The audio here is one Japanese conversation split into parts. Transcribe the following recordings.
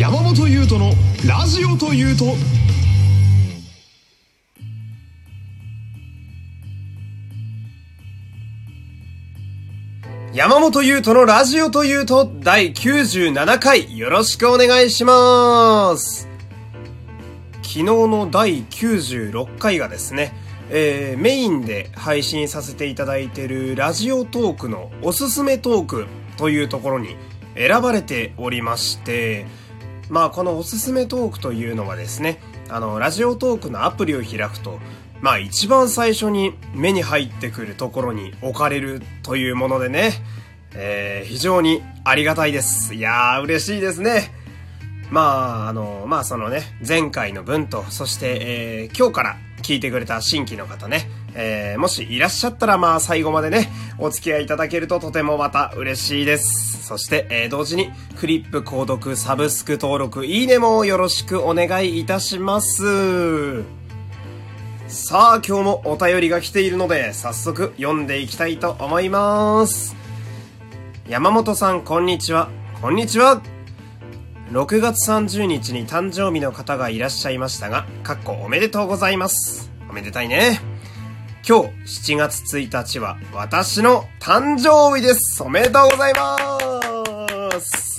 山本優斗のラジオというと。山本優斗のラジオというと第97回よろしくお願いします。昨日の第96回がですね、えー、メインで配信させていただいているラジオトークのおすすめトークというところに選ばれておりまして、まあこのおすすめトークというのはですね、あの、ラジオトークのアプリを開くと、まあ一番最初に目に入ってくるところに置かれるというものでね、えー、非常にありがたいです。いやー、嬉しいですね。まあ、あの、まあそのね、前回の分と、そして、えー、今日から聞いてくれた新規の方ね、えー、もしいらっしゃったらまあ最後までね、お付き合いいただけるととてもまた嬉しいです。そして、えー、同時に、クリップ購読、サブスク登録、いいねもよろしくお願いいたします。さあ、今日もお便りが来ているので、早速読んでいきたいと思います。山本さん、こんにちは。こんにちは。6月30日に誕生日の方がいらっしゃいましたが、かっこおめでとうございます。おめでたいね。今日7月1日は私の誕生日です。おめでとうございます。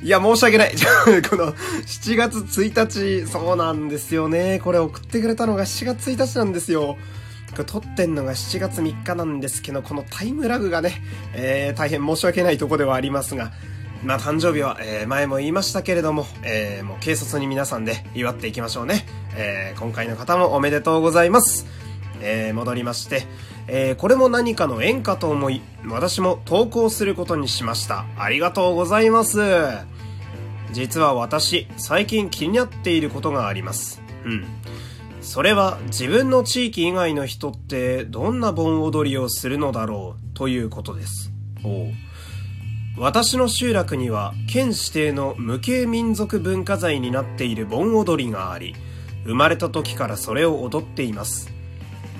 いや、申し訳ない。この7月1日、そうなんですよね。これ送ってくれたのが7月1日なんですよ。これ撮ってんのが7月3日なんですけど、このタイムラグがね、えー、大変申し訳ないとこではありますが、まあ、誕生日は、えー、前も言いましたけれども、えー、もう軽率に皆さんで祝っていきましょうね。えー、今回の方もおめでとうございます。えー、戻りまして、えー、これも何かの縁かと思い、私も投稿することにしました。ありがとうございます。実は私、最近気になっていることがあります。うん。それは自分の地域以外の人ってどんな盆踊りをするのだろうということです。お私の集落には県指定の無形民族文化財になっている盆踊りがあり、生まれた時からそれを踊っています。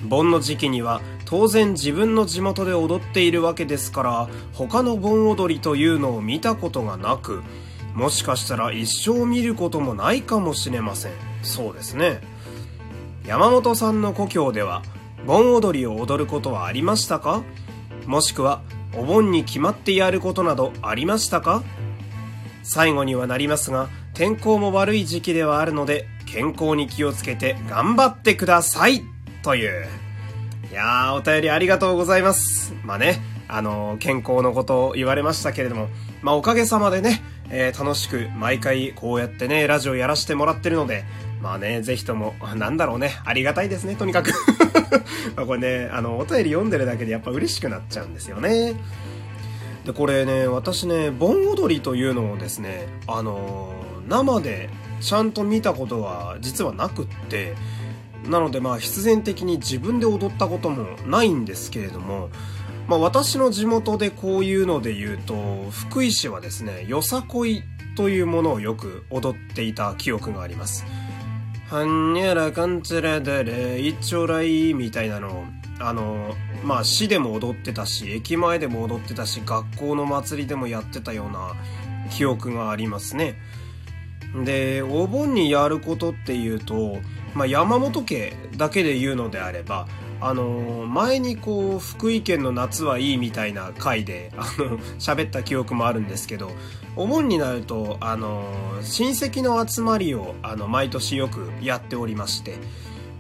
盆の時期には当然自分の地元で踊っているわけですから他の盆踊りというのを見たことがなくもしかしたら一生見ることもないかもしれません。そうですね。山本さんの故郷では盆踊りを踊ることはありましたか？もしくはお盆に決まってやることなどありましたか？最後にはなりますが天候も悪い時期ではあるので健康に気をつけて頑張ってください。という。いやー、お便りありがとうございます。まあね、あのー、健康のことを言われましたけれども、まあおかげさまでね、えー、楽しく毎回こうやってね、ラジオやらせてもらってるので、まあね、ぜひとも、なんだろうね、ありがたいですね、とにかく これね、あの、お便り読んでるだけでやっぱ嬉しくなっちゃうんですよね。で、これね、私ね、盆踊りというのをですね、あのー、生でちゃんと見たことは実はなくって、なのでまあ必然的に自分で踊ったこともないんですけれども、まあ私の地元でこういうので言うと、福井市はですね、よさこいというものをよく踊っていた記憶があります。はんにゃらかんつらだれ、一丁来みたいなのを、あの、まあ市でも踊ってたし、駅前でも踊ってたし、学校の祭りでもやってたような記憶がありますね。で、お盆にやることっていうと、まあ、山本家だけで言うのであれば、あの、前にこう、福井県の夏はいいみたいな回で、あの、喋った記憶もあるんですけど、お盆になると、あの、親戚の集まりを、あの、毎年よくやっておりまして、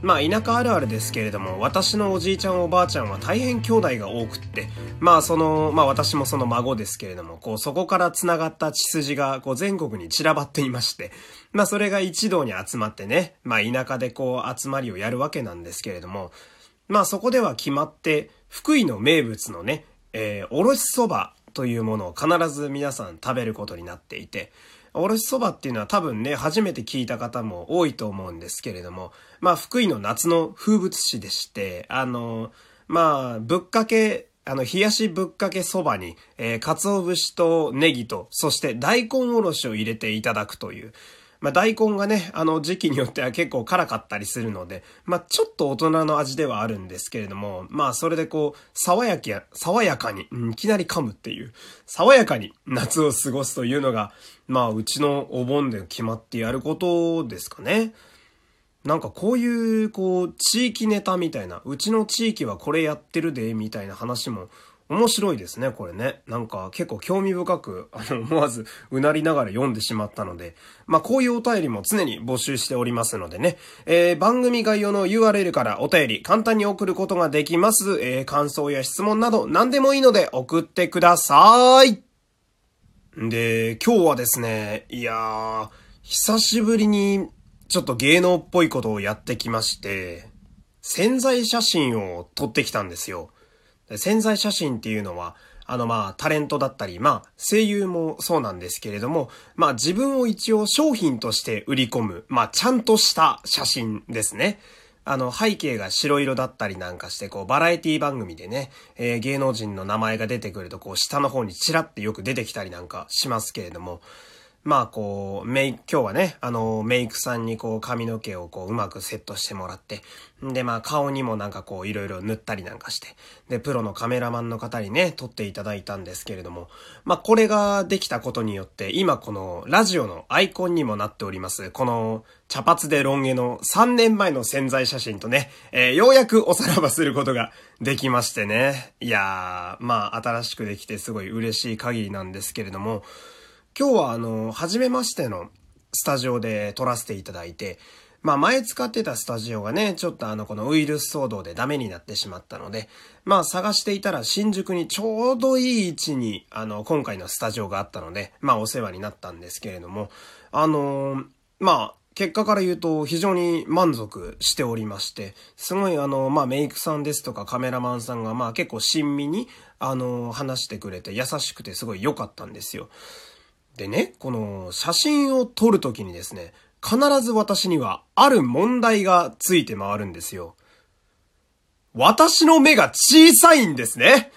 まあ田舎あるあるですけれども、私のおじいちゃんおばあちゃんは大変兄弟が多くって、まあその、まあ私もその孫ですけれども、こうそこから繋がった血筋がこう全国に散らばっていまして、まあそれが一堂に集まってね、まあ田舎でこう集まりをやるわけなんですけれども、まあそこでは決まって、福井の名物のね、えー、おろしそばというものを必ず皆さん食べることになっていて、おろしそばっていうのは多分ね、初めて聞いた方も多いと思うんですけれども、まあ、福井の夏の風物詩でして、あの、まあ、ぶっかけ、あの、冷やしぶっかけそばに、えー、鰹節とネギと、そして大根おろしを入れていただくという、まあ大根がね、あの時期によっては結構辛かったりするので、まあちょっと大人の味ではあるんですけれども、まあそれでこう、爽やか、爽やかに、うん、いきなり噛むっていう、爽やかに夏を過ごすというのが、まあうちのお盆で決まってやることですかね。なんかこういう、こう、地域ネタみたいな、うちの地域はこれやってるで、みたいな話も面白いですね、これね。なんか結構興味深く、あの、思わずうなりながら読んでしまったので、まあこういうお便りも常に募集しておりますのでね、えー、番組概要の URL からお便り簡単に送ることができます。えー、感想や質問など何でもいいので送ってください。で、今日はですね、いやー、久しぶりにちょっと芸能っぽいことをやってきまして、潜在写真を撮ってきたんですよ。潜在写真っていうのは、あのまあタレントだったり、まあ声優もそうなんですけれども、まあ自分を一応商品として売り込む、まあちゃんとした写真ですね。あの背景が白色だったりなんかして、こうバラエティ番組でね、えー、芸能人の名前が出てくるとこう下の方にチラってよく出てきたりなんかしますけれども、まあこう、メイ、今日はね、あの、メイクさんにこう髪の毛をこううまくセットしてもらって、でまあ顔にもなんかこういろいろ塗ったりなんかして、で、プロのカメラマンの方にね、撮っていただいたんですけれども、まあこれができたことによって、今このラジオのアイコンにもなっております、この茶髪でロン毛の3年前の潜在写真とね、えー、ようやくおさらばすることができましてね。いやー、まあ新しくできてすごい嬉しい限りなんですけれども、今日はあの、初めましてのスタジオで撮らせていただいて、まあ前使ってたスタジオがね、ちょっとあのこのウイルス騒動でダメになってしまったので、まあ探していたら新宿にちょうどいい位置にあの今回のスタジオがあったので、まあお世話になったんですけれども、あのまあ結果から言うと非常に満足しておりまして、すごいあの、まあメイクさんですとかカメラマンさんがまあ結構親身にあの話してくれて優しくてすごい良かったんですよ。でね、この写真を撮るときにですね、必ず私にはある問題がついて回るんですよ。私の目が小さいんですね。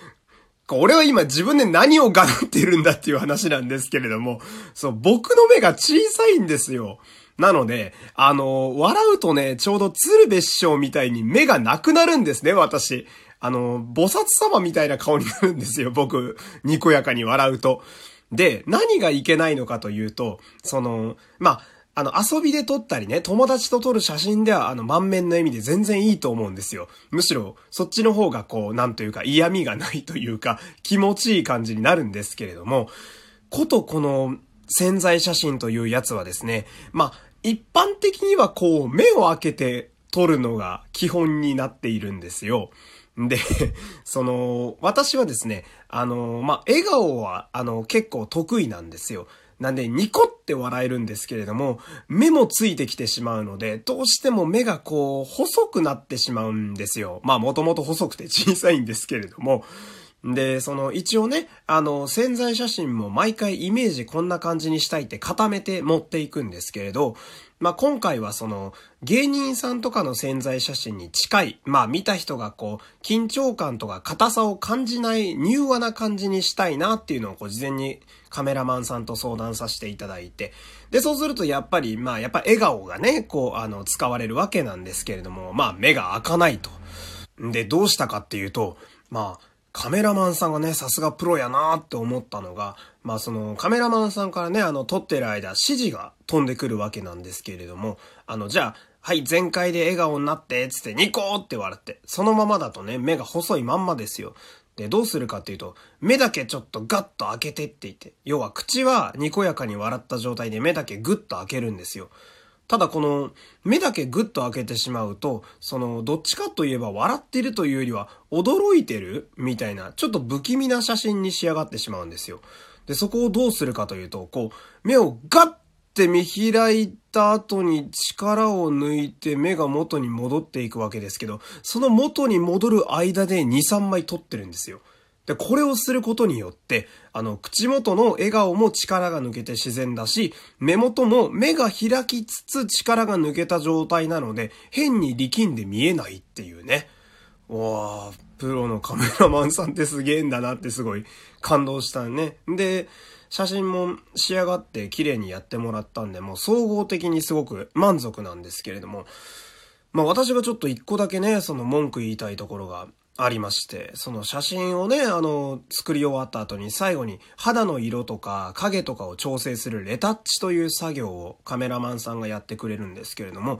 俺は今自分で何をがなっているんだっていう話なんですけれども、そう、僕の目が小さいんですよ。なので、あの、笑うとね、ちょうど鶴瓶師匠みたいに目がなくなるんですね、私。あの、菩薩様みたいな顔になるんですよ、僕。にこやかに笑うと。で、何がいけないのかというと、その、まあ、あの、遊びで撮ったりね、友達と撮る写真では、あの、満面の笑みで全然いいと思うんですよ。むしろ、そっちの方がこう、なんというか嫌味がないというか、気持ちいい感じになるんですけれども、ことこの、潜在写真というやつはですね、まあ、一般的にはこう、目を開けて撮るのが基本になっているんですよ。で、その、私はですね、あの、まあ、笑顔は、あの、結構得意なんですよ。なんで、ニコって笑えるんですけれども、目もついてきてしまうので、どうしても目がこう、細くなってしまうんですよ。まあ、もともと細くて小さいんですけれども、で、その一応ね、あの、潜在写真も毎回イメージこんな感じにしたいって固めて持っていくんですけれど、まあ、今回はその、芸人さんとかの潜在写真に近い、まあ、見た人がこう、緊張感とか硬さを感じない柔和な感じにしたいなっていうのをこう、事前にカメラマンさんと相談させていただいて、で、そうするとやっぱり、まあ、やっぱ笑顔がね、こう、あの、使われるわけなんですけれども、まあ、目が開かないと。で、どうしたかっていうと、まあ、カメラマンさんがね、さすがプロやなーって思ったのが、まあそのカメラマンさんからね、あの撮ってる間指示が飛んでくるわけなんですけれども、あの、じゃあ、はい、全開で笑顔になって、つってニコーって笑って、そのままだとね、目が細いまんまですよ。で、どうするかっていうと、目だけちょっとガッと開けてって言って、要は口はにこやかに笑った状態で目だけグッと開けるんですよ。ただこの目だけグッと開けてしまうと、そのどっちかといえば笑ってるというよりは驚いてる？みたいな、ちょっと不気味な写真に仕上がってしまうんですよ。で、そこをどうするかというと、こう、目をガッて見開いた後に力を抜いて目が元に戻っていくわけですけど、その元に戻る間で2、3枚撮ってるんですよ。で、これをすることによって、あの、口元の笑顔も力が抜けて自然だし、目元も目が開きつつ力が抜けた状態なので、変に力んで見えないっていうね。わあ、プロのカメラマンさんってすげえんだなってすごい感動したね。で、写真も仕上がって綺麗にやってもらったんで、もう総合的にすごく満足なんですけれども、まあ私がちょっと一個だけね、その文句言いたいところがありまして、その写真をね、あの、作り終わった後に最後に肌の色とか影とかを調整するレタッチという作業をカメラマンさんがやってくれるんですけれども、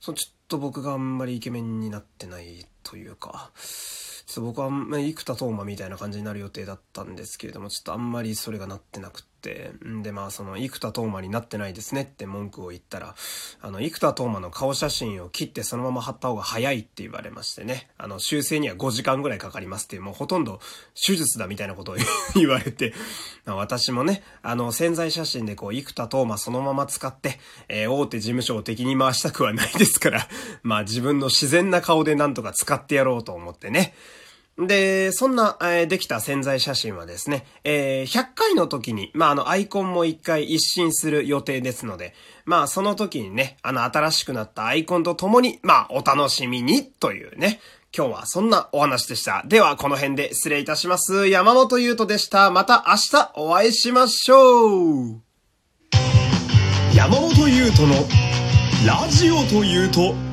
そのちょっと僕があんまりイケメンになってないというか、ちょっと僕は、ま、生田斗真みたいな感じになる予定だったんですけれども、ちょっとあんまりそれがなってなくて、んで、まあ、その、生田斗真になってないですねって文句を言ったら、あの、生田斗真の顔写真を切ってそのまま貼った方が早いって言われましてね、あの、修正には5時間ぐらいかかりますっていう、もうほとんど手術だみたいなことを 言われて、まあ、私もね、あの、潜在写真でこう、生田斗真そのまま使って、えー、大手事務所を敵に回したくはないですから、まあ、自分の自然な顔でなんとか使ってやろうと思ってね、で、そんな、えー、できた潜在写真はですね、えー、100回の時に、まあ、あの、アイコンも1回一新する予定ですので、まあ、その時にね、あの、新しくなったアイコンと共に、まあ、お楽しみに、というね、今日はそんなお話でした。では、この辺で失礼いたします。山本優斗でした。また明日お会いしましょう山本優斗のラジオというと